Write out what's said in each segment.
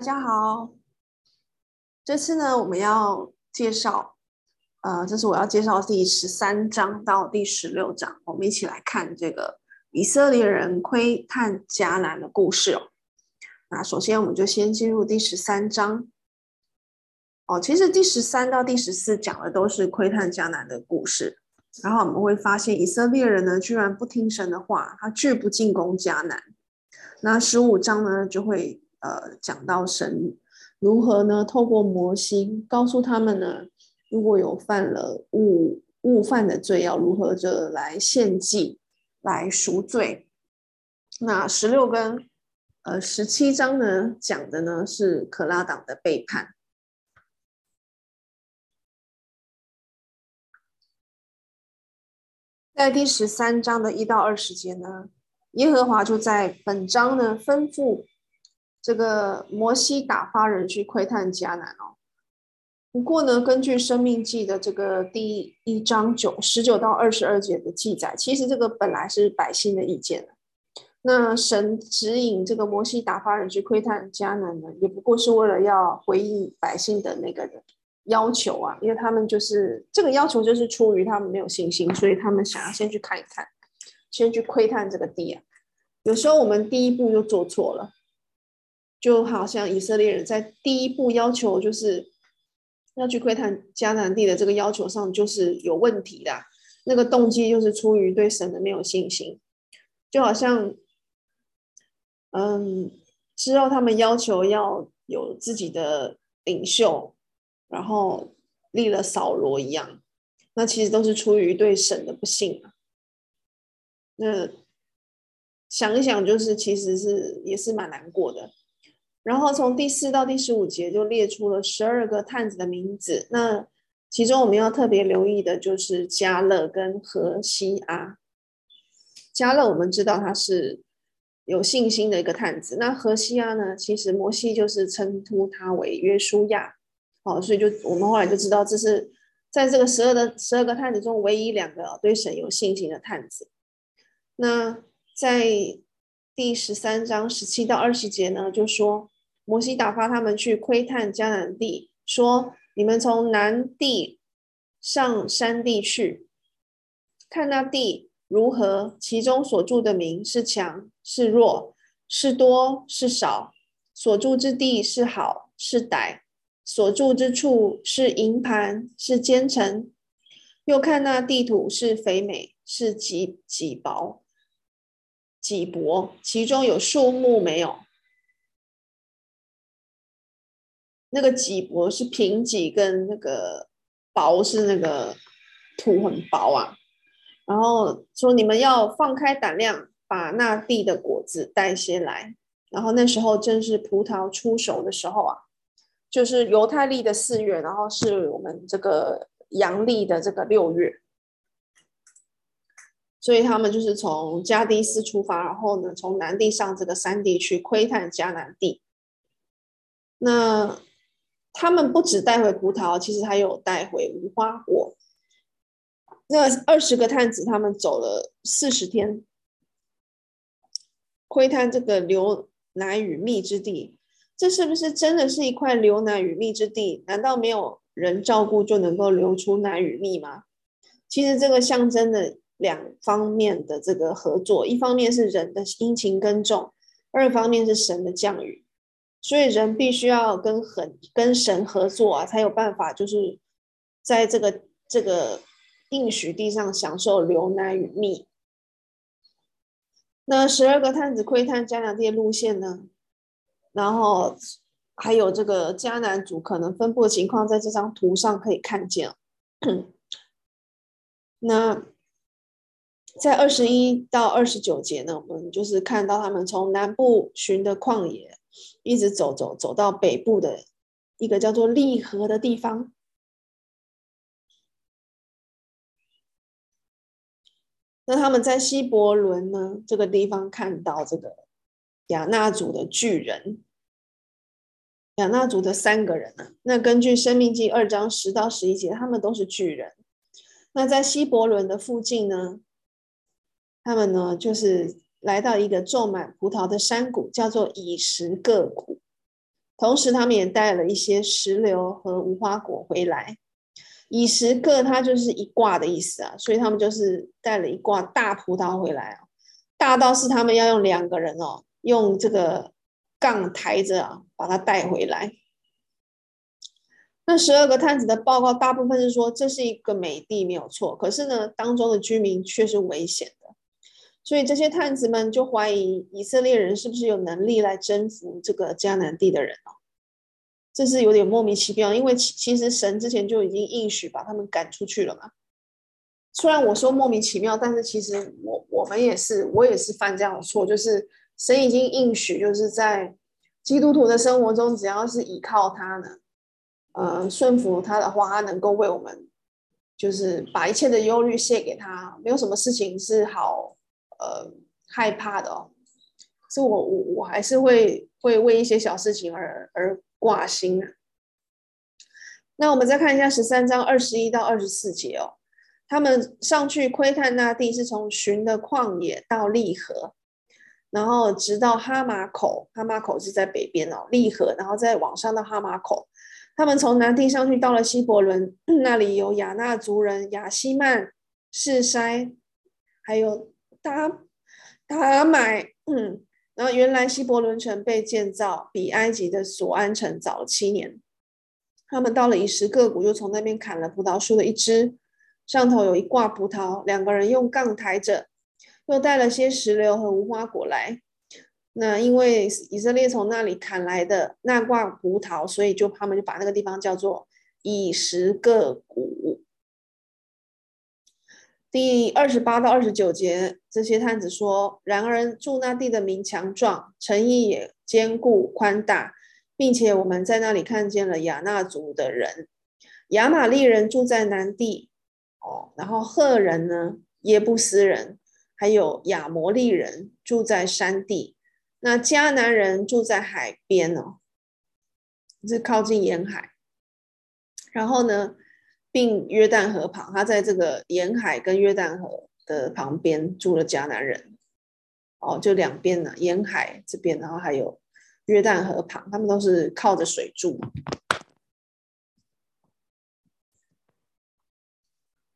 大家好，这次呢，我们要介绍，呃，这是我要介绍第十三章到第十六章，我们一起来看这个以色列人窥探迦南的故事哦。那首先，我们就先进入第十三章。哦，其实第十三到第十四讲的都是窥探迦南的故事，然后我们会发现以色列人呢，居然不听神的话，他拒不进攻迦南。那十五章呢，就会。呃，讲到神如何呢？透过摩西告诉他们呢，如果有犯了误误犯的罪，要如何着来献祭来赎罪。那十六跟呃十七章呢，讲的呢是可拉党的背叛。在第十三章的一到二十节呢，耶和华就在本章呢吩咐。这个摩西打发人去窥探迦南哦。不过呢，根据《生命记》的这个第一章九十九到二十二节的记载，其实这个本来是百姓的意见。那神指引这个摩西打发人去窥探迦南呢，也不过是为了要回应百姓的那个要求啊，因为他们就是这个要求，就是出于他们没有信心，所以他们想要先去看一看，先去窥探这个地啊。有时候我们第一步就做错了。就好像以色列人在第一步要求就是要去窥探迦南地的这个要求上就是有问题的，那个动机就是出于对神的没有信心。就好像，嗯，之后他们要求要有自己的领袖，然后立了扫罗一样，那其实都是出于对神的不信啊。那想一想，就是其实是也是蛮难过的。然后从第四到第十五节就列出了十二个探子的名字，那其中我们要特别留意的就是加勒跟何西阿。加勒我们知道他是有信心的一个探子，那何西阿呢？其实摩西就是称呼他为约书亚，好，所以就我们后来就知道这是在这个十二的十二个探子中唯一两个对神有信心的探子。那在第十三章十七到二十节呢，就说摩西打发他们去窥探迦南地，说你们从南地上山地去，看那地如何，其中所住的民是强是弱，是多是少，所住之地是好是歹，所住之处是营盘是奸臣，又看那地土是肥美是瘠瘠薄。瘠薄，其中有树木没有？那个瘠薄是贫瘠，跟那个薄是那个土很薄啊。然后说你们要放开胆量，把那地的果子带些来。然后那时候正是葡萄出熟的时候啊，就是犹太历的四月，然后是我们这个阳历的这个六月。所以他们就是从加低斯出发，然后呢，从南地上这个山地去窥探迦南地。那他们不只带回葡萄，其实还有带回无花果。那二十个探子，他们走了四十天，窥探这个流奶与蜜之地。这是不是真的是一块流奶与蜜之地？难道没有人照顾就能够流出奶与蜜吗？其实这个象征的。两方面的这个合作，一方面是人的殷勤耕种，二方面是神的降雨，所以人必须要跟很跟神合作啊，才有办法，就是在这个这个应许地上享受流奶与蜜。那十二个探子窥探迦南地的路线呢？然后还有这个迦南族可能分布的情况，在这张图上可以看见。那。在二十一到二十九节呢，我们就是看到他们从南部寻的旷野，一直走走走到北部的一个叫做利河的地方。那他们在希伯伦呢这个地方看到这个亚衲族的巨人，亚衲族的三个人呢，那根据《生命记》二章十到十一节，他们都是巨人。那在希伯伦的附近呢？他们呢，就是来到一个种满葡萄的山谷，叫做以实各谷。同时他们也带了一些石榴和无花果回来。以十个，它就是一挂的意思啊，所以他们就是带了一挂大葡萄回来啊，大到是他们要用两个人哦，用这个杠抬着啊，把它带回来。那十二个探子的报告，大部分是说这是一个美地，没有错。可是呢，当中的居民却是危险，所以这些探子们就怀疑以色列人是不是有能力来征服这个迦南地的人哦。这是有点莫名其妙，因为其其实神之前就已经应许把他们赶出去了嘛。虽然我说莫名其妙，但是其实我我们也是，我也是犯这样的错，就是神已经应许，就是在基督徒的生活中，只要是依靠他呢，呃，顺服他的话，他能够为我们，就是把一切的忧虑卸给他，没有什么事情是好呃害怕的哦。所以我我我还是会会为一些小事情而而。挂心啊！那我们再看一下十三章二十一到二十四节哦。他们上去窥探那地，是从寻的旷野到利河，然后直到哈马口。哈马口是在北边哦，利河，然后再往上到哈马口。他们从南地上去到了希伯伦，那里有亚衲族人亚希曼、示筛，还有达达买。嗯。然后原来希伯伦城被建造比埃及的索安城早了七年。他们到了以实各谷，就从那边砍了葡萄树的一枝，上头有一挂葡萄，两个人用杠抬着，又带了些石榴和无花果来。那因为以色列从那里砍来的那挂葡萄，所以就他们就把那个地方叫做以实各谷。第二十八到二十九节，这些探子说：“然而住那地的民强壮，诚意也坚固宽大，并且我们在那里看见了亚衲族的人，亚玛利人住在南地，哦，然后赫人呢，耶布斯人，还有亚摩利人住在山地，那迦南人住在海边哦，是靠近沿海，然后呢？”并约旦河旁，他在这个沿海跟约旦河的旁边住了迦南人，哦，就两边呢，沿海这边，然后还有约旦河旁，他们都是靠着水住。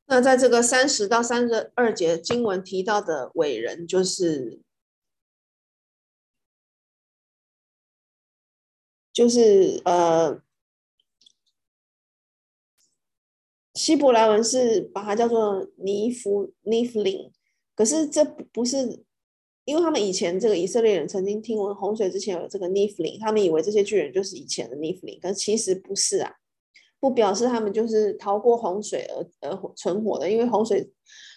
那在这个三十到三十二节经文提到的伟人，就是就是呃。希伯来文是把它叫做尼弗尼弗林，可是这不是，因为他们以前这个以色列人曾经听闻洪水之前有这个尼弗林，他们以为这些巨人就是以前的尼弗林，可是其实不是啊，不表示他们就是逃过洪水而而存活的，因为洪水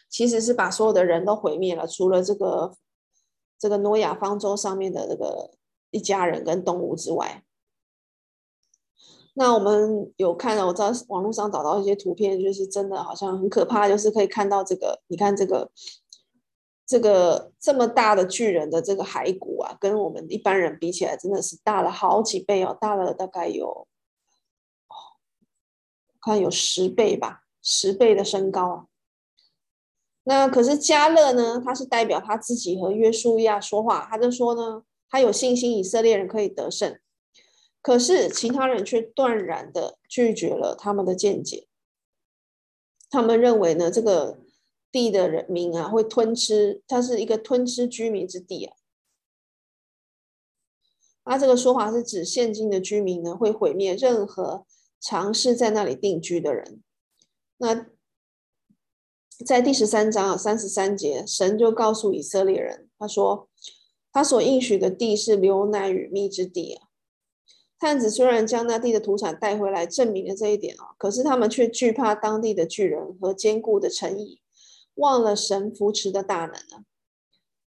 其实是把所有的人都毁灭了，除了这个这个诺亚方舟上面的这个一家人跟动物之外。那我们有看到，我在网络上找到一些图片，就是真的好像很可怕，就是可以看到这个，你看这个这个这么大的巨人的这个骸骨啊，跟我们一般人比起来，真的是大了好几倍哦，大了大概有，看有十倍吧，十倍的身高啊。那可是加勒呢，他是代表他自己和约书亚说话，他就说呢，他有信心以色列人可以得胜。可是其他人却断然的拒绝了他们的见解。他们认为呢，这个地的人民啊会吞吃，它是一个吞吃居民之地啊。那这个说法是指现今的居民呢会毁灭任何尝试在那里定居的人。那在第十三章啊三十三节，神就告诉以色列人，他说他所应许的地是流奶与蜜之地啊。探子虽然将那地的土产带回来，证明了这一点啊，可是他们却惧怕当地的巨人和坚固的城邑，忘了神扶持的大能啊。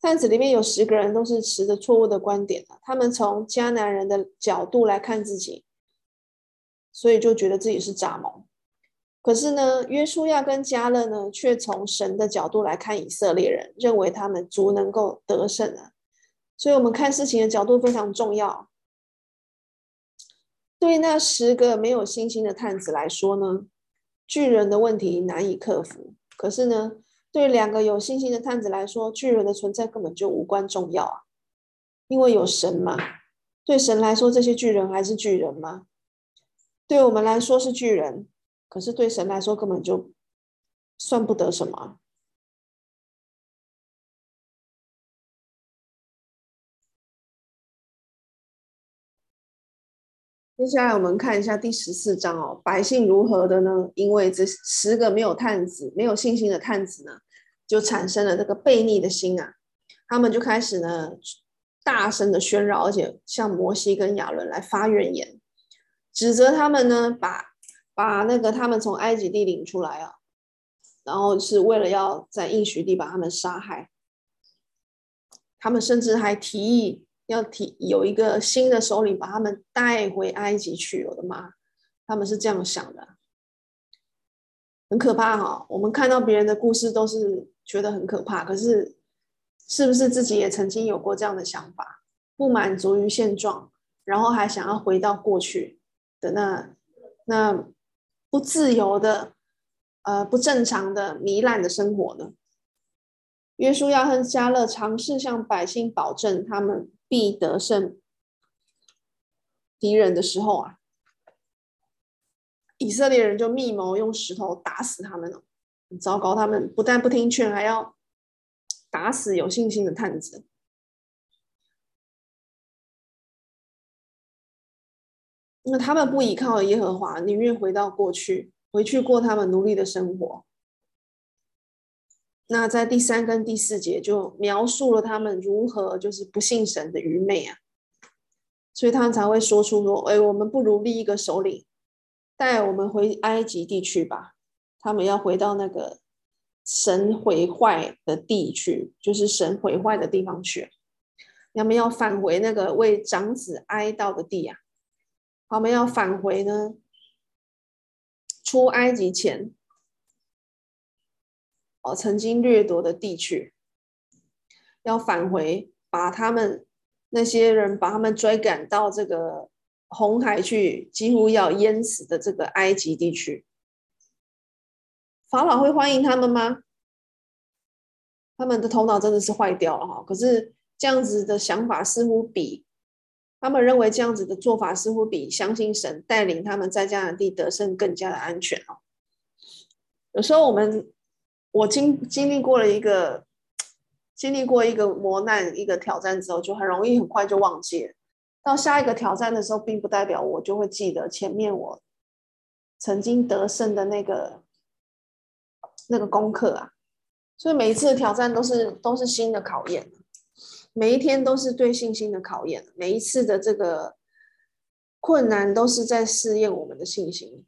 探子里面有十个人都是持着错误的观点的，他们从迦南人的角度来看自己，所以就觉得自己是蚱蜢。可是呢，约书亚跟迦勒呢，却从神的角度来看以色列人，认为他们足能够得胜啊。所以，我们看事情的角度非常重要。对那十个没有信心的探子来说呢，巨人的问题难以克服。可是呢，对两个有信心的探子来说，巨人的存在根本就无关重要啊，因为有神嘛。对神来说，这些巨人还是巨人吗？对我们来说是巨人，可是对神来说根本就算不得什么。接下来我们看一下第十四章哦，百姓如何的呢？因为这十个没有探子、没有信心的探子呢，就产生了这个悖逆的心啊，他们就开始呢大声的喧嚷，而且向摩西跟亚伦来发怨言，指责他们呢把把那个他们从埃及地领出来啊，然后是为了要在应许地把他们杀害，他们甚至还提议。要提有一个新的首领把他们带回埃及去，我的妈！他们是这样想的，很可怕哈。我们看到别人的故事都是觉得很可怕，可是是不是自己也曾经有过这样的想法？不满足于现状，然后还想要回到过去的那那不自由的、呃不正常的糜烂的生活呢？约书亚和加勒尝试向百姓保证他们。必得胜敌人的时候啊，以色列人就密谋用石头打死他们了。很糟糕，他们不但不听劝，还要打死有信心的探子。那他们不依靠耶和华，宁愿回到过去，回去过他们奴隶的生活。那在第三跟第四节就描述了他们如何就是不信神的愚昧啊，所以他们才会说出说：“哎，我们不如立一个首领，带我们回埃及地去吧。”他们要回到那个神毁坏的地去，就是神毁坏的地方去。他们要返回那个为长子哀悼的地啊。他们要返回呢，出埃及前。曾经掠夺的地区，要返回，把他们那些人把他们追赶到这个红海去，几乎要淹死的这个埃及地区。法老会欢迎他们吗？他们的头脑真的是坏掉了哈！可是这样子的想法似乎比他们认为这样子的做法似乎比相信神带领他们在迦南地得胜更加的安全哦。有时候我们。我经经历过了一个，经历过一个磨难、一个挑战之后，就很容易很快就忘记了。到下一个挑战的时候，并不代表我就会记得前面我曾经得胜的那个那个功课啊。所以每一次的挑战都是都是新的考验，每一天都是对信心的考验，每一次的这个困难都是在试验我们的信心。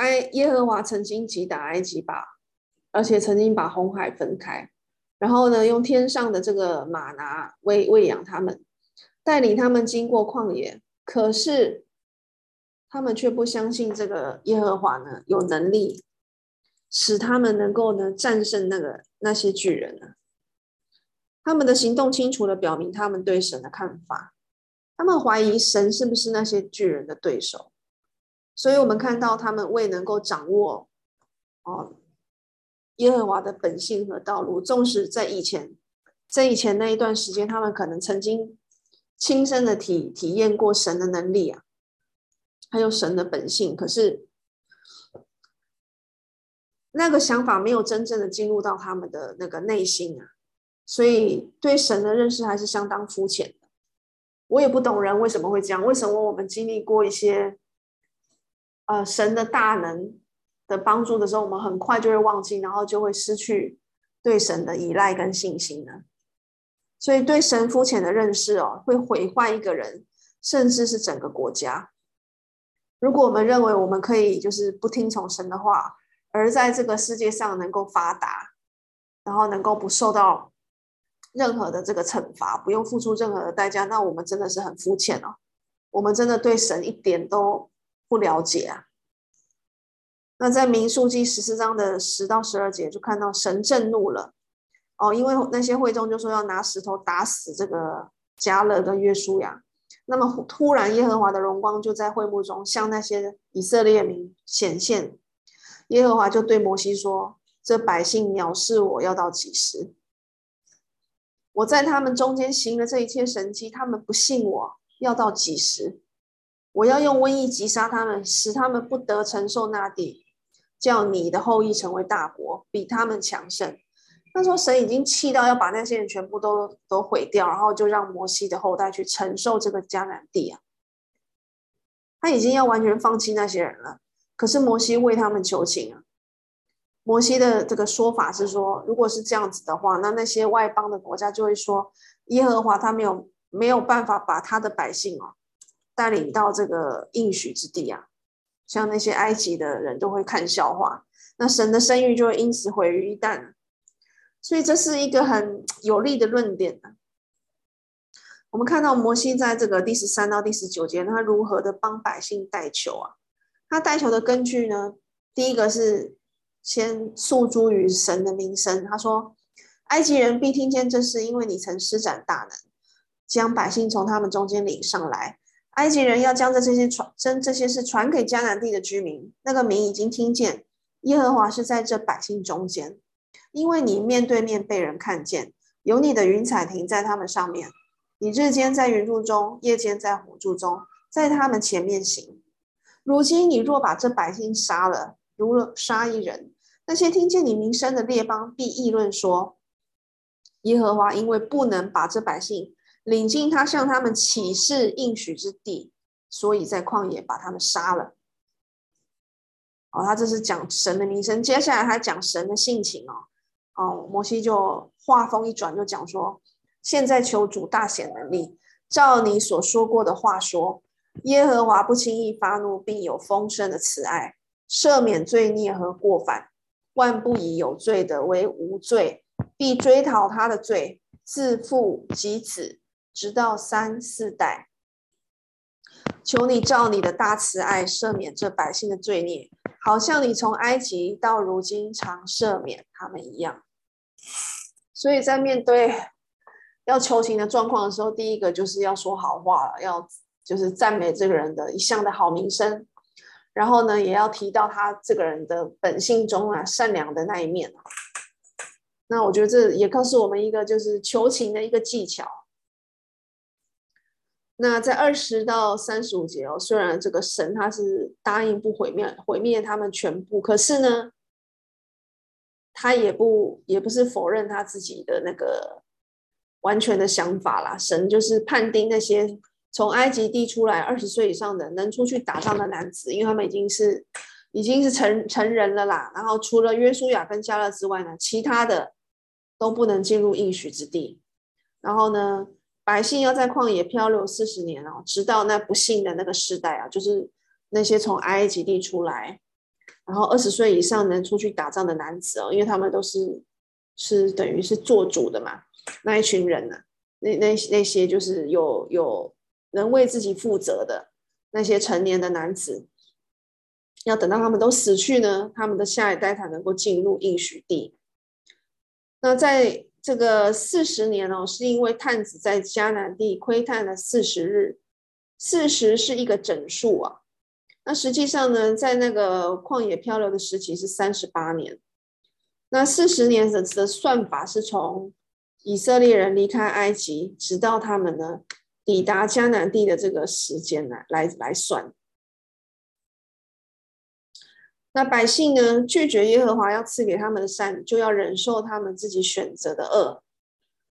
埃耶和华曾经击打埃及吧，而且曾经把红海分开，然后呢，用天上的这个马拿喂喂养他们，带领他们经过旷野。可是他们却不相信这个耶和华呢有能力使他们能够呢战胜那个那些巨人呢。他们的行动清楚地表明他们对神的看法，他们怀疑神是不是那些巨人的对手。所以，我们看到他们未能够掌握哦耶和华的本性和道路，纵使在以前，在以前那一段时间，他们可能曾经亲身的体体验过神的能力啊，还有神的本性，可是那个想法没有真正的进入到他们的那个内心啊，所以对神的认识还是相当肤浅的。我也不懂人为什么会这样，为什么我们经历过一些。呃，神的大能的帮助的时候，我们很快就会忘记，然后就会失去对神的依赖跟信心呢。所以，对神肤浅的认识哦，会毁坏一个人，甚至是整个国家。如果我们认为我们可以就是不听从神的话，而在这个世界上能够发达，然后能够不受到任何的这个惩罚，不用付出任何的代价，那我们真的是很肤浅哦。我们真的对神一点都。不了解啊，那在民数记十四章的十到十二节就看到神震怒了哦，因为那些会众就说要拿石头打死这个迦勒跟约书亚，那么突然耶和华的荣光就在会幕中向那些以色列民显现，耶和华就对摩西说：“这百姓藐视我要到几时？我在他们中间行了这一切神迹，他们不信我要到几时？我要用瘟疫击杀他们，使他们不得承受那地，叫你的后裔成为大国，比他们强盛。”那时候神已经气到要把那些人全部都都毁掉，然后就让摩西的后代去承受这个迦南地啊。他已经要完全放弃那些人了，可是摩西为他们求情啊。摩西的这个说法是说，如果是这样子的话，那那些外邦的国家就会说，耶和华他没有没有办法把他的百姓啊带领到这个应许之地啊，像那些埃及的人都会看笑话，那神的声誉就会因此毁于一旦。所以这是一个很有力的论点。我们看到摩西在这个第十三到第十九节，他如何的帮百姓代求啊？他代求的根据呢？第一个是先诉诸于神的名声。他说：“埃及人必听见这事，因为你曾施展大能，将百姓从他们中间领上来。埃及人要将这这些传，将这些事传给迦南地的居民。那个民已经听见耶和华是在这百姓中间。”因为你面对面被人看见，有你的云彩停在他们上面，你日间在云柱中，夜间在火柱中，在他们前面行。如今你若把这百姓杀了，如杀一人，那些听见你名声的列邦必议论说：耶和华因为不能把这百姓领进他向他们起誓应许之地，所以在旷野把他们杀了。哦，他这是讲神的名声，接下来还讲神的性情哦。哦，摩西就话锋一转，就讲说：现在求主大显能力，照你所说过的话说，耶和华不轻易发怒，并有丰盛的慈爱，赦免罪孽和过犯，万不以有罪的为无罪，必追讨他的罪，自父及子，直到三四代。求你照你的大慈爱赦免这百姓的罪孽，好像你从埃及到如今常赦免他们一样。所以在面对 要求情的状况的时候，第一个就是要说好话，要就是赞美这个人的一向的好名声，然后呢，也要提到他这个人的本性中啊善良的那一面。那我觉得这也告诉我们一个就是求情的一个技巧。那在二十到三十五节哦，虽然这个神他是答应不毁灭毁灭他们全部，可是呢。他也不也不是否认他自己的那个完全的想法啦。神就是判定那些从埃及地出来二十岁以上的能出去打仗的男子，因为他们已经是已经是成成人了啦。然后除了约书亚跟迦勒之外呢，其他的都不能进入应许之地。然后呢，百姓要在旷野漂流四十年哦，直到那不幸的那个时代啊，就是那些从埃及地出来。然后二十岁以上能出去打仗的男子哦，因为他们都是是等于是做主的嘛，那一群人呢、那那那些就是有有能为自己负责的那些成年的男子，要等到他们都死去呢，他们的下一代才能够进入应许地。那在这个四十年哦，是因为探子在迦南地窥探了四十日，四十是一个整数啊。那实际上呢，在那个旷野漂流的时期是三十八年，那四十年的的算法是从以色列人离开埃及，直到他们呢抵达迦南地的这个时间来来来算。那百姓呢拒绝耶和华要赐给他们的善，就要忍受他们自己选择的恶。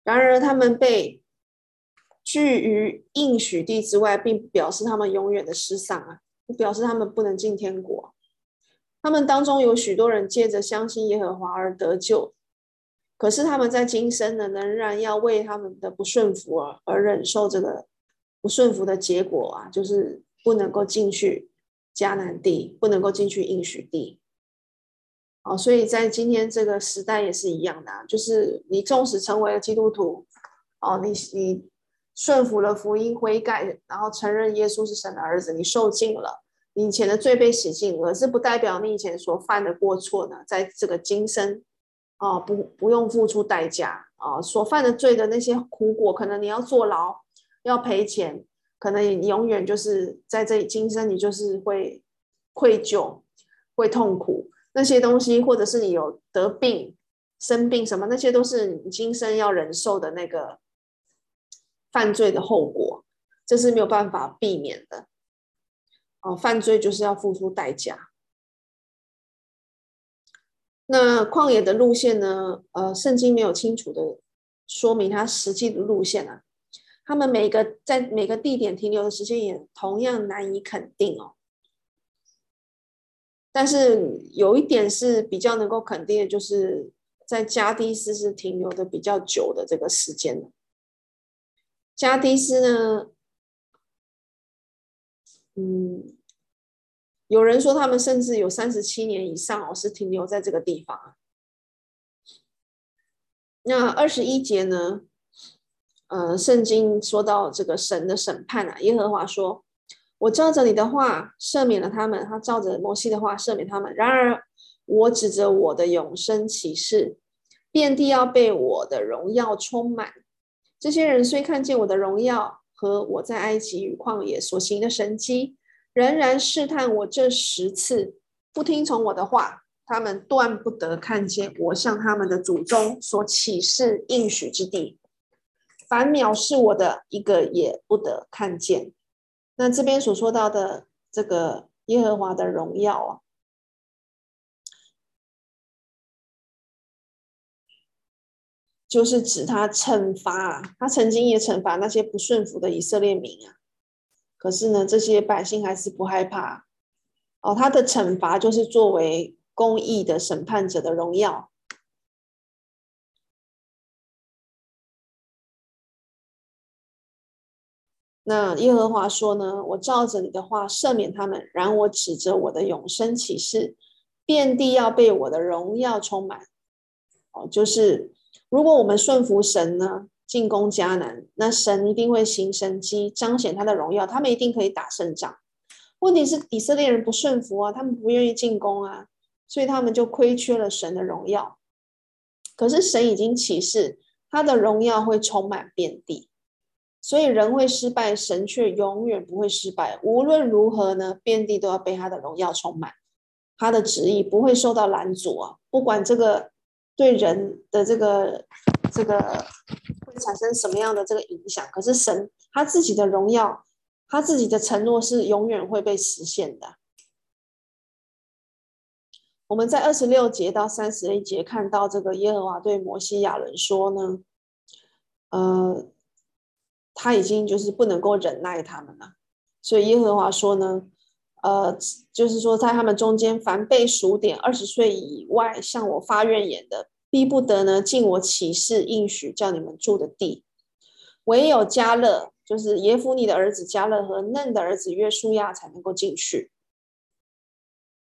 然而他们被拒于应许地之外，并表示他们永远的失丧啊。表示他们不能进天国，他们当中有许多人借着相信耶和华而得救，可是他们在今生呢，仍然要为他们的不顺服而而忍受这个不顺服的结果啊，就是不能够进去迦南地，不能够进去应许地。哦，所以在今天这个时代也是一样的啊，就是你纵使成为了基督徒，哦，你你。顺服了福音，悔改，然后承认耶稣是神的儿子，你受尽了，你以前的罪被洗净，了是不代表你以前所犯的过错呢，在这个今生，哦，不不用付出代价啊，所犯的罪的那些苦果，可能你要坐牢，要赔钱，可能你永远就是在这今生，你就是会愧疚，会痛苦，那些东西，或者是你有得病、生病什么，那些都是你今生要忍受的那个犯罪的后果，这是没有办法避免的。哦，犯罪就是要付出代价。那旷野的路线呢？呃，圣经没有清楚的说明它实际的路线啊。他们每个在每个地点停留的时间也同样难以肯定哦。但是有一点是比较能够肯定的，就是在加迪斯是停留的比较久的这个时间。加迪斯呢，嗯，有人说他们甚至有三十七年以上哦，是停留在这个地方。那二十一节呢，呃，圣经说到这个神的审判啊，耶和华说。我照着你的话赦免了他们，他照着摩西的话赦免他们。然而，我指着我的永生起誓，遍地要被我的荣耀充满。这些人虽看见我的荣耀和我在埃及与旷野所行的神迹，仍然试探我这十次，不听从我的话，他们断不得看见我向他们的祖宗所起誓应许之地。凡藐视我的，一个也不得看见。那这边所说到的这个耶和华的荣耀啊，就是指他惩罚啊，他曾经也惩罚那些不顺服的以色列民啊。可是呢，这些百姓还是不害怕哦。他的惩罚就是作为公义的审判者的荣耀。那耶和华说呢，我照着你的话赦免他们，然我指着我的永生起誓，遍地要被我的荣耀充满。哦，就是如果我们顺服神呢，进攻迦南，那神一定会行神迹，彰显他的荣耀，他们一定可以打胜仗。问题是以色列人不顺服啊，他们不愿意进攻啊，所以他们就亏缺了神的荣耀。可是神已经启示，他的荣耀会充满遍地。所以人会失败，神却永远不会失败。无论如何呢，遍地都要被他的荣耀充满，他的旨意不会受到拦阻啊！不管这个对人的这个这个会产生什么样的这个影响，可是神他自己的荣耀，他自己的承诺是永远会被实现的。我们在二十六节到三十一节看到这个耶和华对摩西亚伦说呢，呃。他已经就是不能够忍耐他们了，所以耶和华说呢，呃，就是说在他们中间，凡被数点二十岁以外向我发怨言的，必不得呢进我起誓应许叫你们住的地。唯有迦勒，就是耶孚尼的儿子迦勒和嫩的儿子约书亚才能够进去。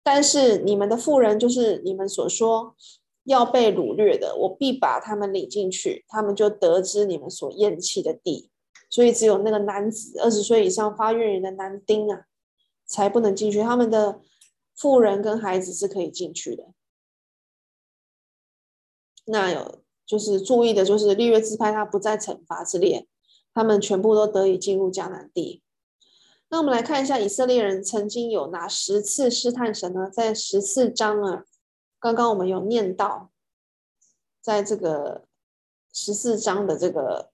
但是你们的妇人，就是你们所说要被掳掠的，我必把他们领进去，他们就得知你们所厌弃的地。所以只有那个男子二十岁以上发愿人的男丁啊，才不能进去。他们的妇人跟孩子是可以进去的。那有就是注意的，就是利未支派他不在惩罚之列，他们全部都得以进入迦南地。那我们来看一下以色列人曾经有哪十次试探神呢？在十四章啊，刚刚我们有念到，在这个十四章的这个。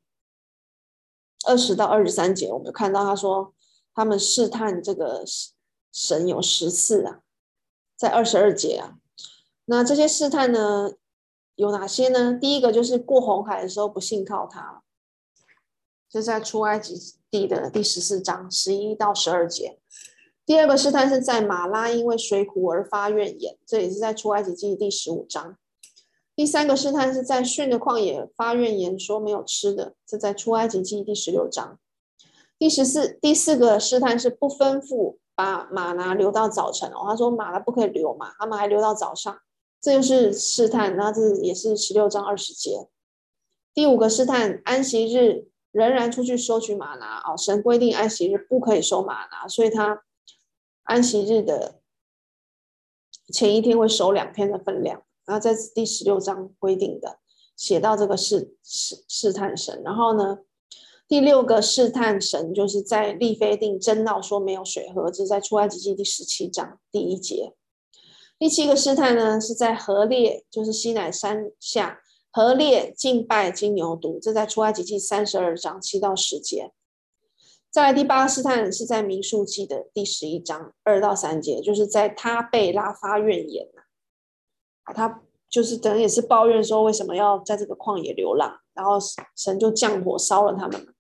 二十到二十三节，我们看到他说，他们试探这个神有十次啊，在二十二节啊。那这些试探呢，有哪些呢？第一个就是过红海的时候不信靠他，是在出埃及地的第十四章十一到十二节。第二个试探是在马拉因为水苦而发怨言，这也是在出埃及记第十五章。第三个试探是在逊的旷野发怨言，说没有吃的，这在出埃及记第十六章。第十四、第四个试探是不吩咐把马拿留到早晨哦，他说马拿不可以留嘛，他们还留到早上，这就是试探。那这也是十六章二十节。第五个试探，安息日仍然出去收取马拿哦，神规定安息日不可以收马拿，所以他安息日的前一天会收两天的分量。然后在第十六章规定的写到这个试试试探神，然后呢，第六个试探神就是在利非定争闹说没有水喝，这是在出埃及记第十七章第一节。第七个试探呢，是在何烈，就是西乃山下，何烈敬拜金牛犊，这在出埃及记三十二章七到十节。再来第八个试探是在民数记的第十一章二到三节，就是在他贝拉发怨言，他就是等于也是抱怨说为什么要在这个旷野流浪，然后神就降火烧了他们。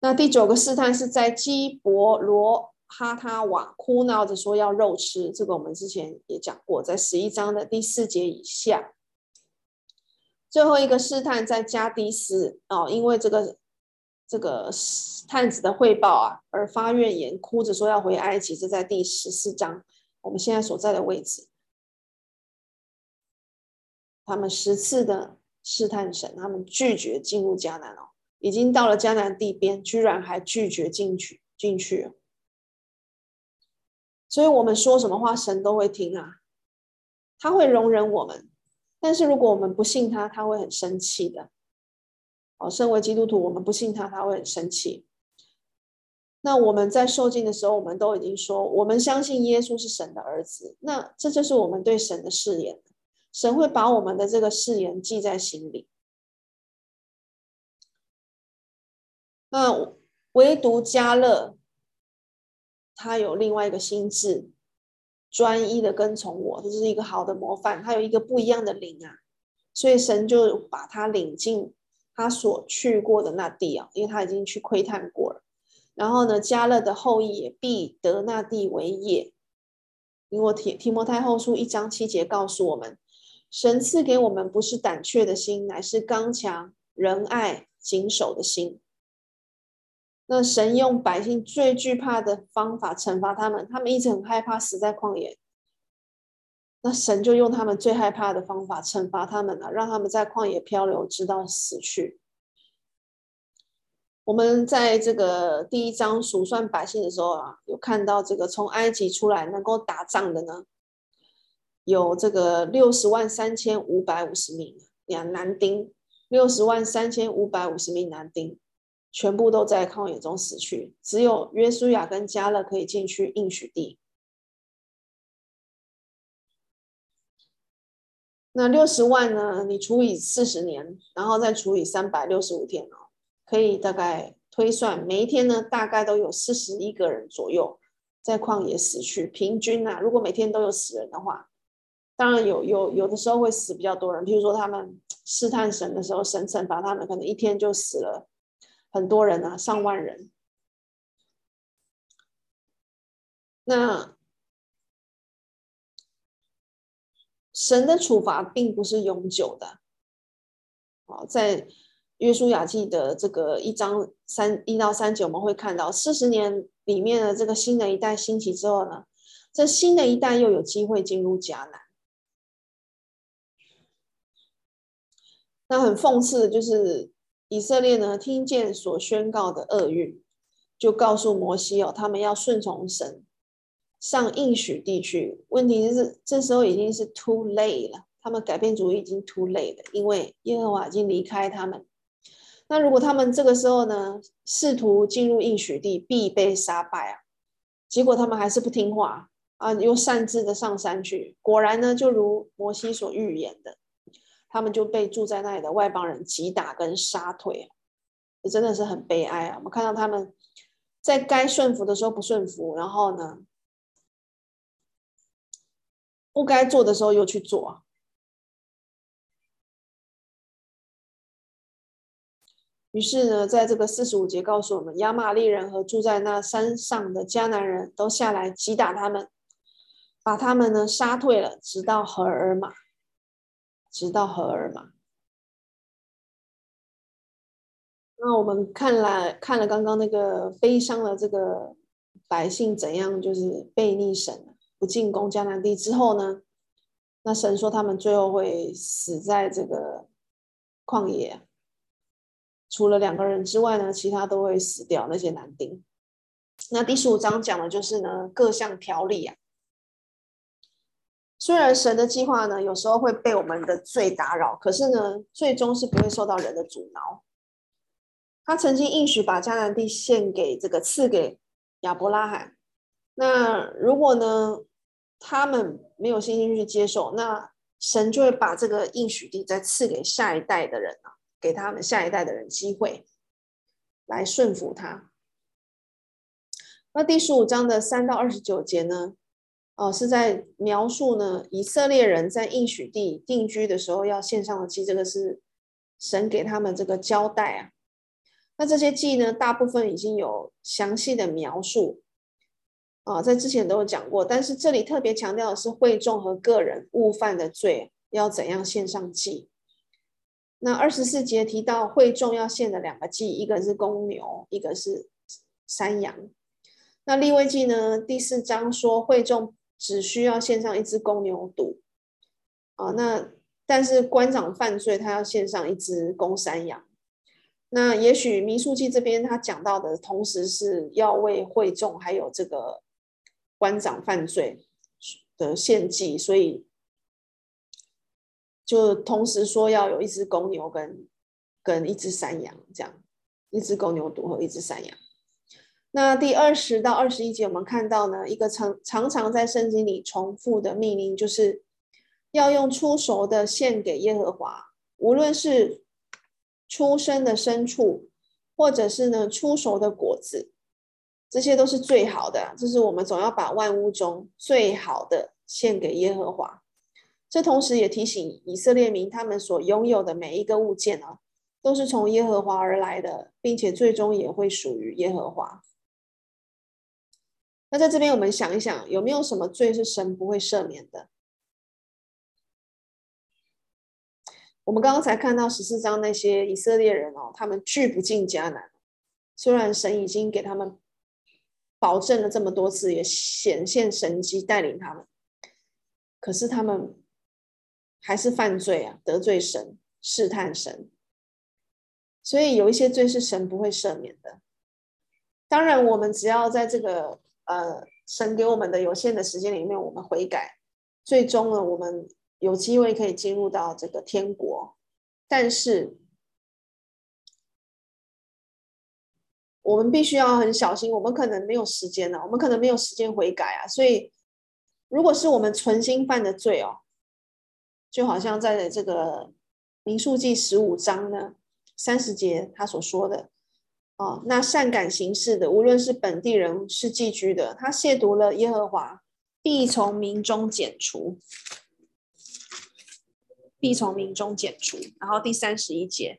那第九个试探是在基伯罗。哈他瓦哭闹着说要肉吃，这个我们之前也讲过，在十一章的第四节以下。最后一个试探在加低斯哦，因为这个这个探子的汇报啊，而发怨言，哭着说要回埃及，这在第十四章我们现在所在的位置。他们十次的试探神，他们拒绝进入迦南哦，已经到了迦南地边，居然还拒绝进去进去。所以我们说什么话，神都会听啊，他会容忍我们，但是如果我们不信他，他会很生气的。哦，身为基督徒，我们不信他，他会很生气。那我们在受浸的时候，我们都已经说，我们相信耶稣是神的儿子，那这就是我们对神的誓言，神会把我们的这个誓言记在心里。那唯独迦勒。他有另外一个心智，专一的跟从我，这是一个好的模范。他有一个不一样的灵啊，所以神就把他领进他所去过的那地啊，因为他已经去窥探过了。然后呢，迦勒的后裔也必得那地为业。因为提提摩太后书一章七节告诉我们，神赐给我们不是胆怯的心，乃是刚强、仁爱、谨守的心。那神用百姓最惧怕的方法惩罚他们，他们一直很害怕死在旷野。那神就用他们最害怕的方法惩罚他们了，让他们在旷野漂流，直到死去。我们在这个第一章数算百姓的时候啊，有看到这个从埃及出来能够打仗的呢，有这个六十万三千五百五十名两男丁，六十万三千五百五十名男丁。全部都在旷野中死去，只有约书亚跟迦勒可以进去应许地。那六十万呢？你除以四十年，然后再除以三百六十五天哦，可以大概推算，每一天呢，大概都有四十一个人左右在旷野死去。平均啊，如果每天都有死人的话，当然有有有的时候会死比较多人，譬如说他们试探神的时候，神惩罚他们，可能一天就死了。很多人啊，上万人。那神的处罚并不是永久的。好，在约书亚记的这个一章三一到三节，我们会看到四十年里面的这个新的一代兴起之后呢，这新的一代又有机会进入迦南。那很讽刺的就是。以色列呢，听见所宣告的厄运，就告诉摩西哦，他们要顺从神，上应许地区。问题是这时候已经是 too late 了，他们改变主意已经 too late 了，因为耶和华已经离开他们。那如果他们这个时候呢，试图进入应许地，必被杀败啊！结果他们还是不听话啊，又擅自的上山去。果然呢，就如摩西所预言的。他们就被住在那里的外邦人击打跟杀退，这真的是很悲哀啊！我们看到他们在该顺服的时候不顺服，然后呢，不该做的时候又去做。于是呢，在这个四十五节告诉我们，亚玛力人和住在那山上的迦南人都下来击打他们，把他们呢杀退了，直到何珥玛。直到何珥玛。那我们看了看了刚刚那个悲伤的这个百姓怎样，就是被逆神，不进攻迦南地之后呢，那神说他们最后会死在这个旷野，除了两个人之外呢，其他都会死掉，那些男丁。那第十五章讲的就是呢，各项条例啊。虽然神的计划呢，有时候会被我们的罪打扰，可是呢，最终是不会受到人的阻挠。他曾经应许把迦南地献给这个赐给亚伯拉罕。那如果呢，他们没有信心去接受，那神就会把这个应许地再赐给下一代的人啊，给他们下一代的人机会来顺服他。那第十五章的三到二十九节呢，呃，是在描述呢以色列人在应许地定居的时候要献上的祭，这个是神给他们这个交代啊。那这些祭呢，大部分已经有详细的描述。啊，在之前都有讲过，但是这里特别强调的是会众和个人误犯的罪要怎样献上祭。那二十四节提到会众要献的两个祭，一个是公牛，一个是山羊。那立位记呢？第四章说会众只需要献上一只公牛犊。啊，那但是官长犯罪，他要献上一只公山羊。那也许民书记这边他讲到的同时是要为会众还有这个。官长犯罪的献祭，所以就同时说要有一只公牛跟跟一只山羊，这样一只公牛犊和一只山羊。那第二十到二十一节，我们看到呢，一个常常常在圣经里重复的命令，就是要用初熟的献给耶和华，无论是出生的牲畜，或者是呢初熟的果子。这些都是最好的，这是我们总要把万物中最好的献给耶和华。这同时也提醒以色列民，他们所拥有的每一个物件啊，都是从耶和华而来的，并且最终也会属于耶和华。那在这边，我们想一想，有没有什么罪是神不会赦免的？我们刚刚才看到十四章那些以色列人哦，他们拒不进迦南，虽然神已经给他们。保证了这么多次，也显现神迹带领他们，可是他们还是犯罪啊，得罪神，试探神。所以有一些罪是神不会赦免的。当然，我们只要在这个呃神给我们的有限的时间里面，我们悔改，最终呢，我们有机会可以进入到这个天国。但是，我们必须要很小心，我们可能没有时间了，我们可能没有时间悔改啊。所以，如果是我们存心犯的罪哦，就好像在这个民数记十五章呢三十节他所说的哦，那善感行事的，无论是本地人是寄居的，他亵渎了耶和华，必从民中剪除，必从民中剪除。然后第三十一节。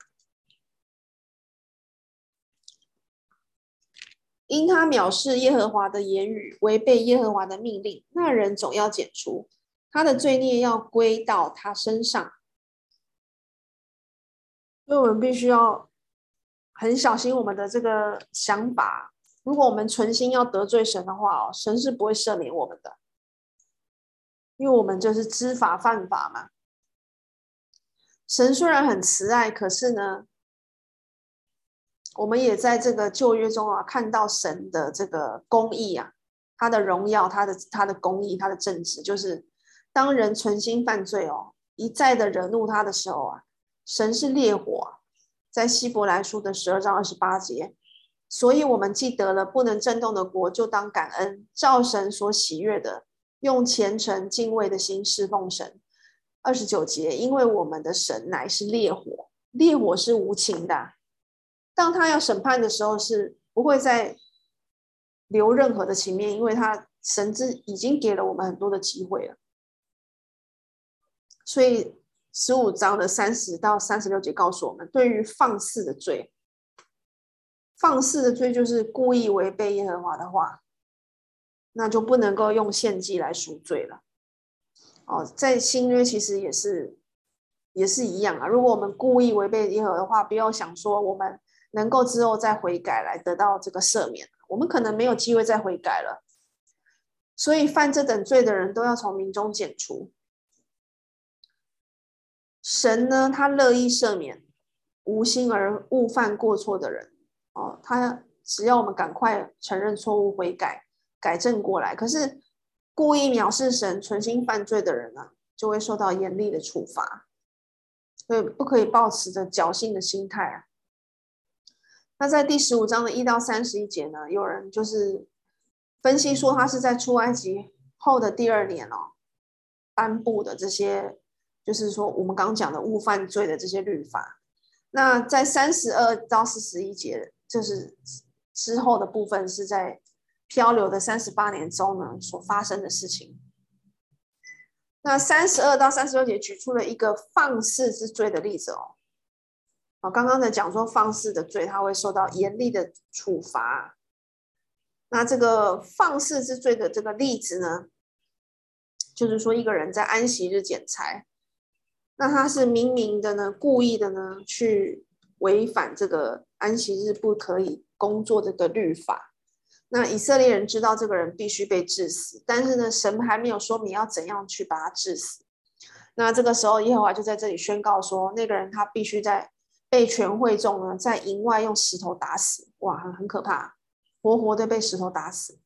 因他藐视耶和华的言语，违背耶和华的命令，那人总要剪除，他的罪孽要归到他身上。所以，我们必须要很小心我们的这个想法。如果我们存心要得罪神的话，哦，神是不会赦免我们的，因为我们就是知法犯法嘛。神虽然很慈爱，可是呢，我们也在这个旧约中啊，看到神的这个公义啊，他的荣耀，他的他的公义，他的正直，就是当人存心犯罪哦，一再的惹怒他的时候啊，神是烈火，在希伯来书的十二章二十八节，所以我们既得了不能震动的国，就当感恩，照神所喜悦的，用虔诚敬畏的心侍奉神。二十九节，因为我们的神乃是烈火，烈火是无情的。当他要审判的时候，是不会再留任何的情面，因为他神之已经给了我们很多的机会了。所以十五章的三十到三十六节告诉我们，对于放肆的罪，放肆的罪就是故意违背耶和华的话，那就不能够用献祭来赎罪了。哦，在新约其实也是也是一样啊。如果我们故意违背耶和华的话，不要想说我们。能够之后再悔改来得到这个赦免，我们可能没有机会再悔改了。所以犯这等罪的人都要从民中剪除。神呢，他乐意赦免无心而误犯过错的人哦，他只要我们赶快承认错误、悔改、改正过来。可是故意藐视神、存心犯罪的人呢，就会受到严厉的处罚。所以不可以抱持着侥幸的心态啊。那在第十五章的一到三十一节呢，有人就是分析说，他是在出埃及后的第二年哦，颁布的这些，就是说我们刚刚讲的误犯罪的这些律法。那在三十二到四十一节，就是之后的部分，是在漂流的三十八年中呢所发生的事情。那三十二到三十六节举出了一个放肆之罪的例子哦。我，刚刚的讲说放肆的罪，他会受到严厉的处罚。那这个放肆之罪的这个例子呢，就是说一个人在安息日剪柴，那他是明明的呢，故意的呢，去违反这个安息日不可以工作这个律法。那以色列人知道这个人必须被治死，但是呢，神还没有说明要怎样去把他治死。那这个时候，耶和华就在这里宣告说，那个人他必须在被全会众呢，在营外用石头打死。哇，很很可怕，活活的被石头打死。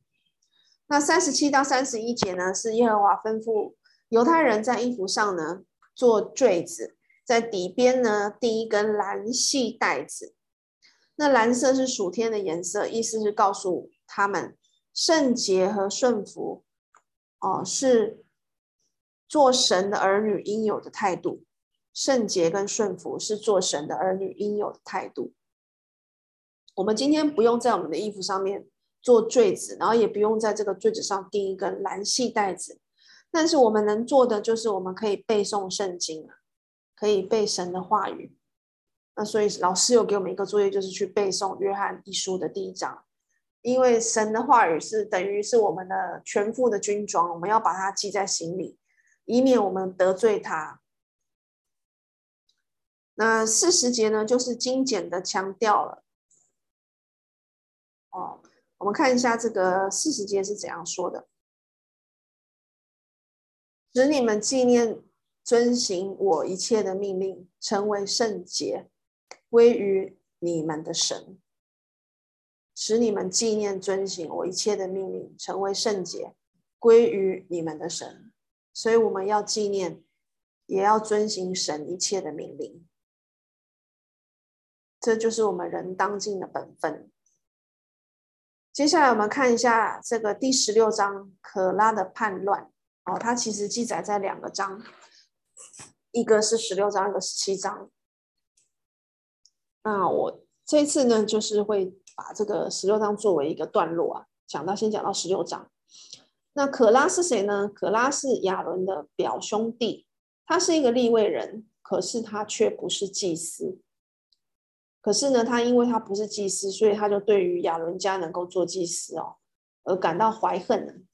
那三十七到三十一节呢，是耶和华吩咐犹太人在衣服上呢做坠子，在底边呢钉一根蓝细带子。那蓝色是属天的颜色，意思是告诉。他们圣洁和顺服，哦，是做神的儿女应有的态度。圣洁跟顺服是做神的儿女应有的态度。我们今天不用在我们的衣服上面做坠子，然后也不用在这个坠子上钉一根蓝细带子。但是我们能做的就是，我们可以背诵圣经，可以背神的话语。那所以老师有给我们一个作业，就是去背诵约翰一书的第一章。因为神的话语是等于是我们的全副的军装，我们要把它记在心里，以免我们得罪他。那四十节呢，就是精简的强调了。哦，我们看一下这个四十节是怎样说的：使你们纪念遵行我一切的命令，成为圣洁，归于你们的神。使你们纪念遵行我一切的命令，成为圣洁，归于你们的神。所以我们要纪念，也要遵行神一切的命令。这就是我们人当尽的本分。接下来我们看一下这个第十六章可拉的叛乱。哦，它其实记载在两个章，一个是十六章，一个十七章。那我这次呢，就是会。把这个十六章作为一个段落啊，讲到先讲到十六章。那可拉是谁呢？可拉是亚伦的表兄弟，他是一个利未人，可是他却不是祭司。可是呢，他因为他不是祭司，所以他就对于亚伦家能够做祭司哦，而感到怀恨，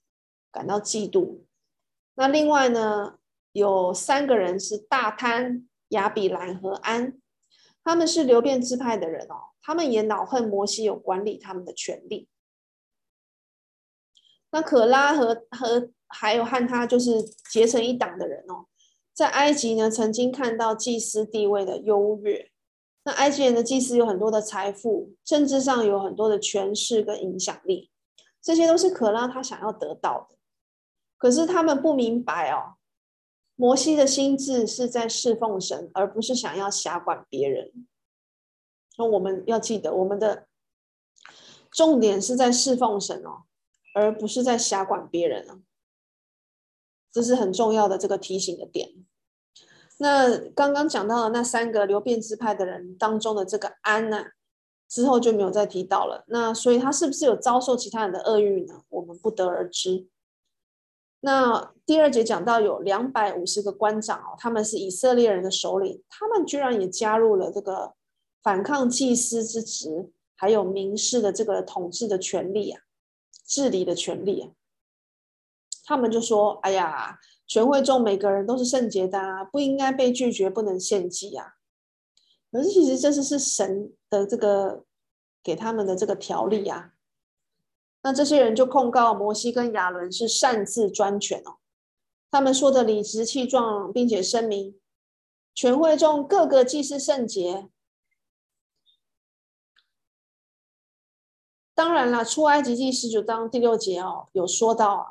感到嫉妒。那另外呢，有三个人是大贪、亚比兰和安，他们是流便支派的人哦。他们也恼恨摩西有管理他们的权利。那可拉和和还有和他就是结成一党的人哦，在埃及呢曾经看到祭司地位的优越。那埃及人的祭司有很多的财富，政治上有很多的权势跟影响力，这些都是可拉他想要得到的。可是他们不明白哦，摩西的心志是在侍奉神，而不是想要辖管别人。那我们要记得，我们的重点是在侍奉神哦，而不是在辖管别人哦。这是很重要的这个提醒的点。那刚刚讲到的那三个流便支派的人当中的这个安呢，之后就没有再提到了。那所以他是不是有遭受其他人的恶运呢？我们不得而知。那第二节讲到有两百五十个官长哦，他们是以色列人的首领，他们居然也加入了这个。反抗祭司之职，还有民事的这个统治的权利啊，治理的权利啊，他们就说：“哎呀，全会众每个人都是圣洁的啊，不应该被拒绝，不能献祭啊。”可是其实这是是神的这个给他们的这个条例啊。那这些人就控告摩西跟亚伦是擅自专权哦，他们说的理直气壮，并且声明全会众各个祭祀圣洁。当然了，出埃及记十九章第六节哦，有说到啊，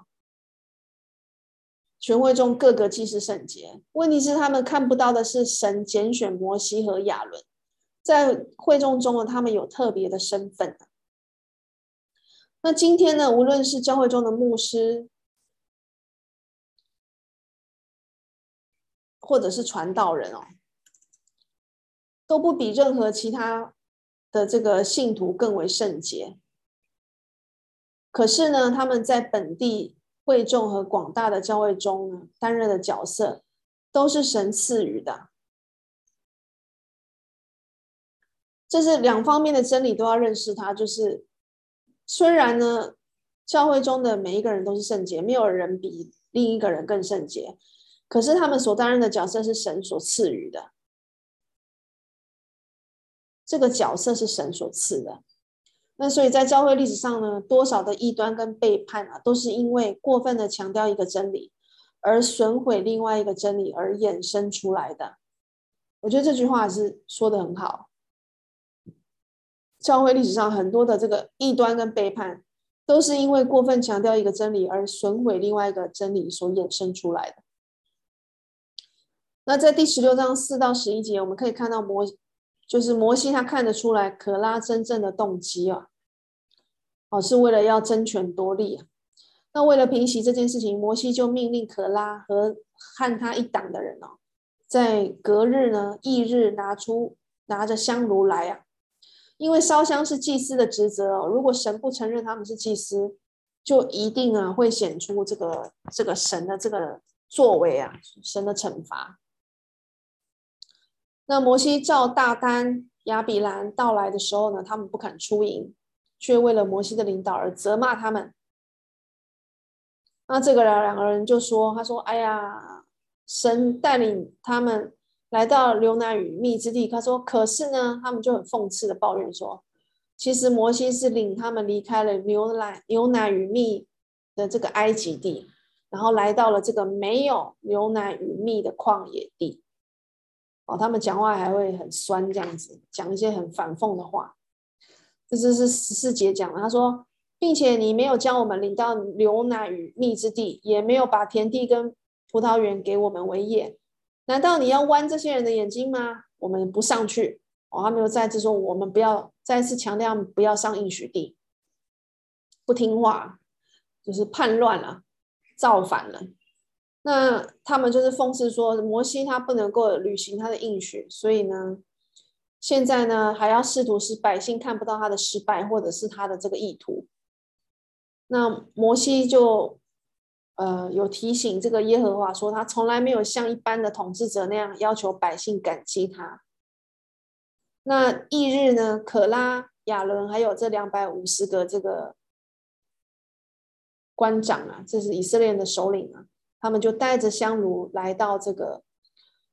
全会众各个祭祀圣洁。问题是他们看不到的是神拣选摩西和亚伦，在会众中呢，他们有特别的身份。那今天呢，无论是教会中的牧师，或者是传道人哦，都不比任何其他的这个信徒更为圣洁。可是呢，他们在本地贵重和广大的教会中呢，担任的角色都是神赐予的。这是两方面的真理都要认识，它就是虽然呢，教会中的每一个人都是圣洁，没有人比另一个人更圣洁。可是他们所担任的角色是神所赐予的，这个角色是神所赐的。那所以在教会历史上呢，多少的异端跟背叛啊，都是因为过分的强调一个真理，而损毁另外一个真理而衍生出来的。我觉得这句话是说的很好。教会历史上很多的这个异端跟背叛，都是因为过分强调一个真理而损毁另外一个真理所衍生出来的。那在第十六章四到十一节，我们可以看到摩，就是摩西他看得出来可拉真正的动机啊，哦，是为了要争权夺利啊。那为了平息这件事情，摩西就命令可拉和和他一党的人哦，在隔日呢，翌日拿出拿着香炉来啊，因为烧香是祭司的职责哦。如果神不承认他们是祭司，就一定啊会显出这个这个神的这个作为啊，神的惩罚。那摩西召大丹、亚比兰到来的时候呢，他们不肯出营，却为了摩西的领导而责骂他们。那这个两两个人就说：“他说，哎呀，神带领他们来到流奶与蜜之地。他说，可是呢，他们就很讽刺的抱怨说，其实摩西是领他们离开了牛奶、牛奶与蜜的这个埃及地，然后来到了这个没有牛奶与蜜的旷野地。”哦，他们讲话还会很酸，这样子讲一些很反讽的话。这是是十四节讲的，他说，并且你没有将我们领到牛奶与蜜之地，也没有把田地跟葡萄园给我们为业，难道你要剜这些人的眼睛吗？我们不上去。哦，他没有再次说，我们不要再次强调不要上应许地，不听话，就是叛乱了，造反了。那他们就是讽刺说，摩西他不能够履行他的应许，所以呢，现在呢还要试图使百姓看不到他的失败，或者是他的这个意图。那摩西就呃有提醒这个耶和华说，他从来没有像一般的统治者那样要求百姓感激他。那翌日呢，可拉、亚伦还有这两百五十个这个官长啊，这是以色列的首领啊。他们就带着香炉来到这个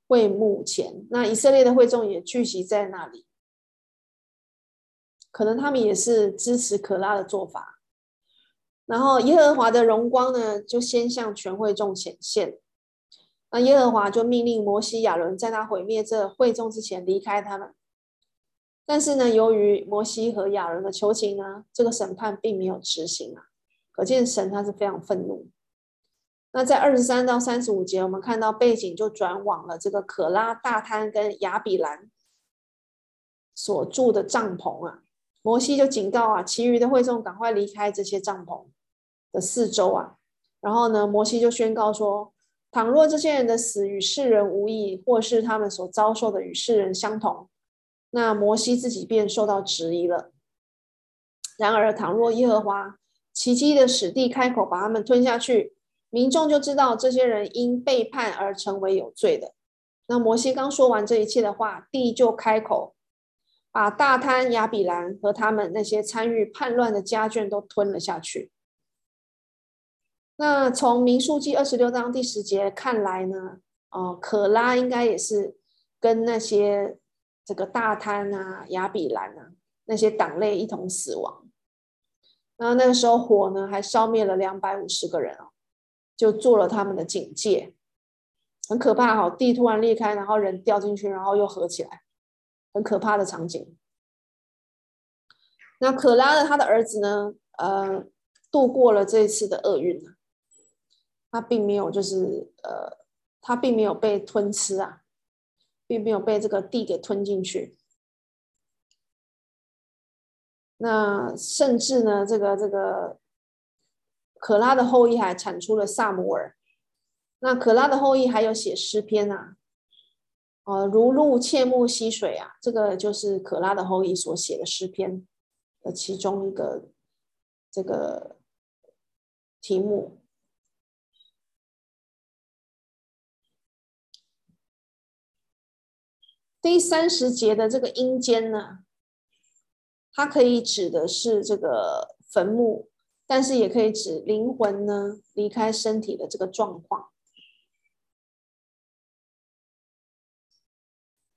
会幕前，那以色列的会众也聚集在那里。可能他们也是支持可拉的做法。然后耶和华的荣光呢，就先向全会众显现。那耶和华就命令摩西、亚伦在他毁灭这会众之前离开他们。但是呢，由于摩西和亚伦的求情呢，这个审判并没有执行啊，可见神他是非常愤怒。那在二十三到三十五节，我们看到背景就转往了这个可拉、大坍跟亚比兰所住的帐篷啊。摩西就警告啊，其余的会众赶快离开这些帐篷的四周啊。然后呢，摩西就宣告说，倘若这些人的死与世人无异，或是他们所遭受的与世人相同，那摩西自己便受到质疑了。然而，倘若耶和华奇迹的使地开口把他们吞下去，民众就知道这些人因背叛而成为有罪的。那摩西刚说完这一切的话，地就开口，把大贪亚比兰和他们那些参与叛乱的家眷都吞了下去。那从民数记二十六章第十节看来呢，哦，可拉应该也是跟那些这个大贪啊、亚比兰啊那些党类一同死亡。那那个时候火呢，还烧灭了两百五十个人哦。就做了他们的警戒，很可怕哈！地突然裂开，然后人掉进去，然后又合起来，很可怕的场景。那可拉的他的儿子呢？呃，度过了这一次的厄运，他并没有就是呃，他并没有被吞吃啊，并没有被这个地给吞进去。那甚至呢，这个这个。可拉的后裔还产出了撒母耳，那可拉的后裔还有写诗篇啊，呃，如鹿切慕溪水啊，这个就是可拉的后裔所写的诗篇的其中一个这个题目。第三十节的这个阴间呢，它可以指的是这个坟墓，但是也可以指灵魂呢离开身体的这个状况。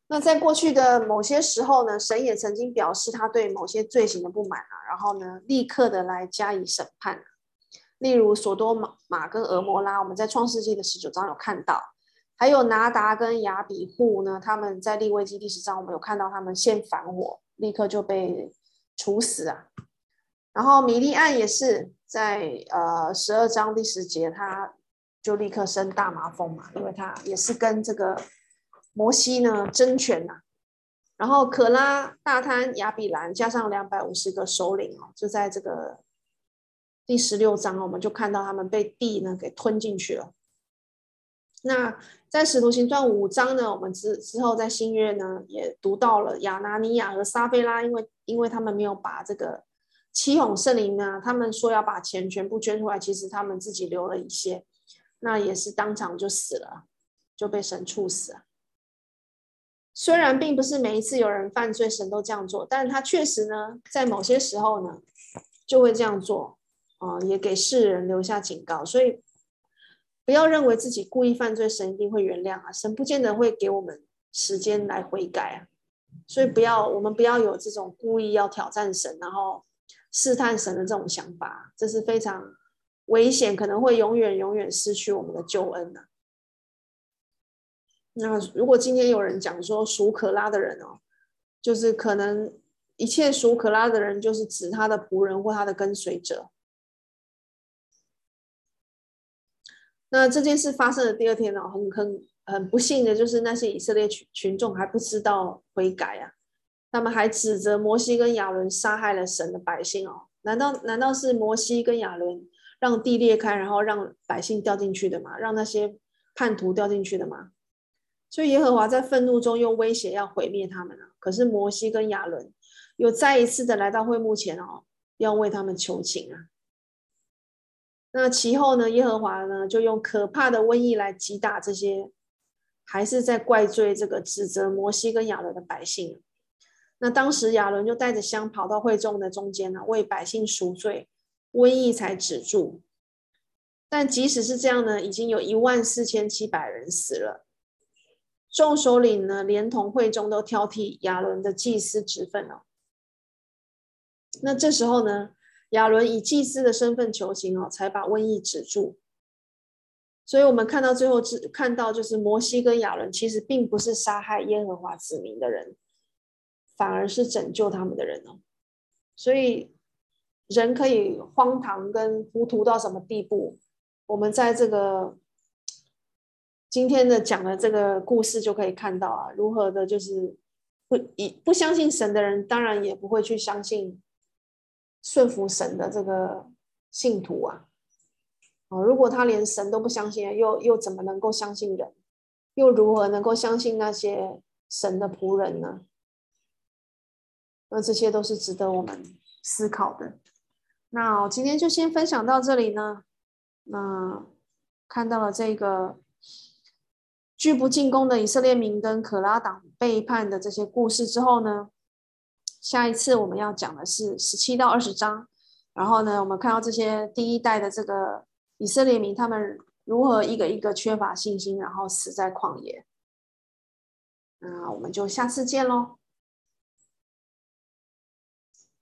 那在过去的某些时候呢，神也曾经表示他对某些罪行的不满啊，然后呢，立刻的来加以审判。例如所多玛玛跟俄摩拉，我们在创世纪的十九章有看到；还有拿达跟亚比户呢，他们在利未记第十章我们有看到他们献反火，立刻就被处死啊。然后米利暗也是在呃十二章第十节，他就立刻生大麻风嘛，因为他也是跟这个。摩西呢争权呐、然后可拉、大坍、亚比兰加上两百五十个首领哦，就在这个第十六章，我们就看到他们被地呢给吞进去了。那在使徒行传五章呢，我们之之后在新约呢也读到了亚拿尼亚和撒非拉，因为因为他们没有把这个七孔圣灵呢，他们说要把钱全部捐出来，其实他们自己留了一些，那也是当场就死了，就被神处死了。虽然并不是每一次有人犯罪，神都这样做，但是他确实呢，在某些时候呢，就会这样做，啊、也给世人留下警告。所以，不要认为自己故意犯罪，神一定会原谅啊，神不见得会给我们时间来悔改啊。所以，不要我们不要有这种故意要挑战神，然后试探神的这种想法，这是非常危险，可能会永远永远失去我们的救恩的、那如果今天有人讲说属可拉的人哦，就是可能一切属可拉的人，就是指他的仆人或他的跟随者。那这件事发生的第二天呢，很很很不幸的就是那些以色列群群众还不知道悔改啊，他们还指责摩西跟亚伦杀害了神的百姓哦。难道难道是摩西跟亚伦让地裂开，然后让百姓掉进去的吗？让那些叛徒掉进去的吗？所以耶和华在愤怒中又威胁要毁灭他们啊。可是摩西跟亚伦又再一次的来到会幕前哦，要为他们求情啊。那其后呢，耶和华呢就用可怕的瘟疫来击打这些还是在怪罪这个指责摩西跟亚伦的百姓。那当时亚伦就带着香跑到会众的中间呢，为百姓赎罪，瘟疫才止住。但即使是这样呢，已经有一万四千七百人死了。众首领呢，连同会众都挑剔亚伦的祭司职分哦。那这时候呢，亚伦以祭司的身份求情哦，才把瘟疫止住。所以，我们看到最后，只看到就是摩西跟亚伦其实并不是杀害耶和华子民的人，反而是拯救他们的人哦。所以，人可以荒唐跟糊涂到什么地步？我们在这个。今天的讲的这个故事就可以看到啊，如何的，就是不以不相信神的人，当然也不会去相信顺服神的这个信徒啊。啊，如果他连神都不相信，又又怎么能够相信人？又如何能够相信那些神的仆人呢？那这些都是值得我们思考的。那我今天就先分享到这里呢。那看到了这个。拒不进攻的以色列民跟可拉党背叛的这些故事之后呢，下一次我们要讲的是十七到二十章，然后呢，我们看到这些第一代的这个以色列民，他们如何一个一个缺乏信心，然后死在旷野。那我们就下次见喽。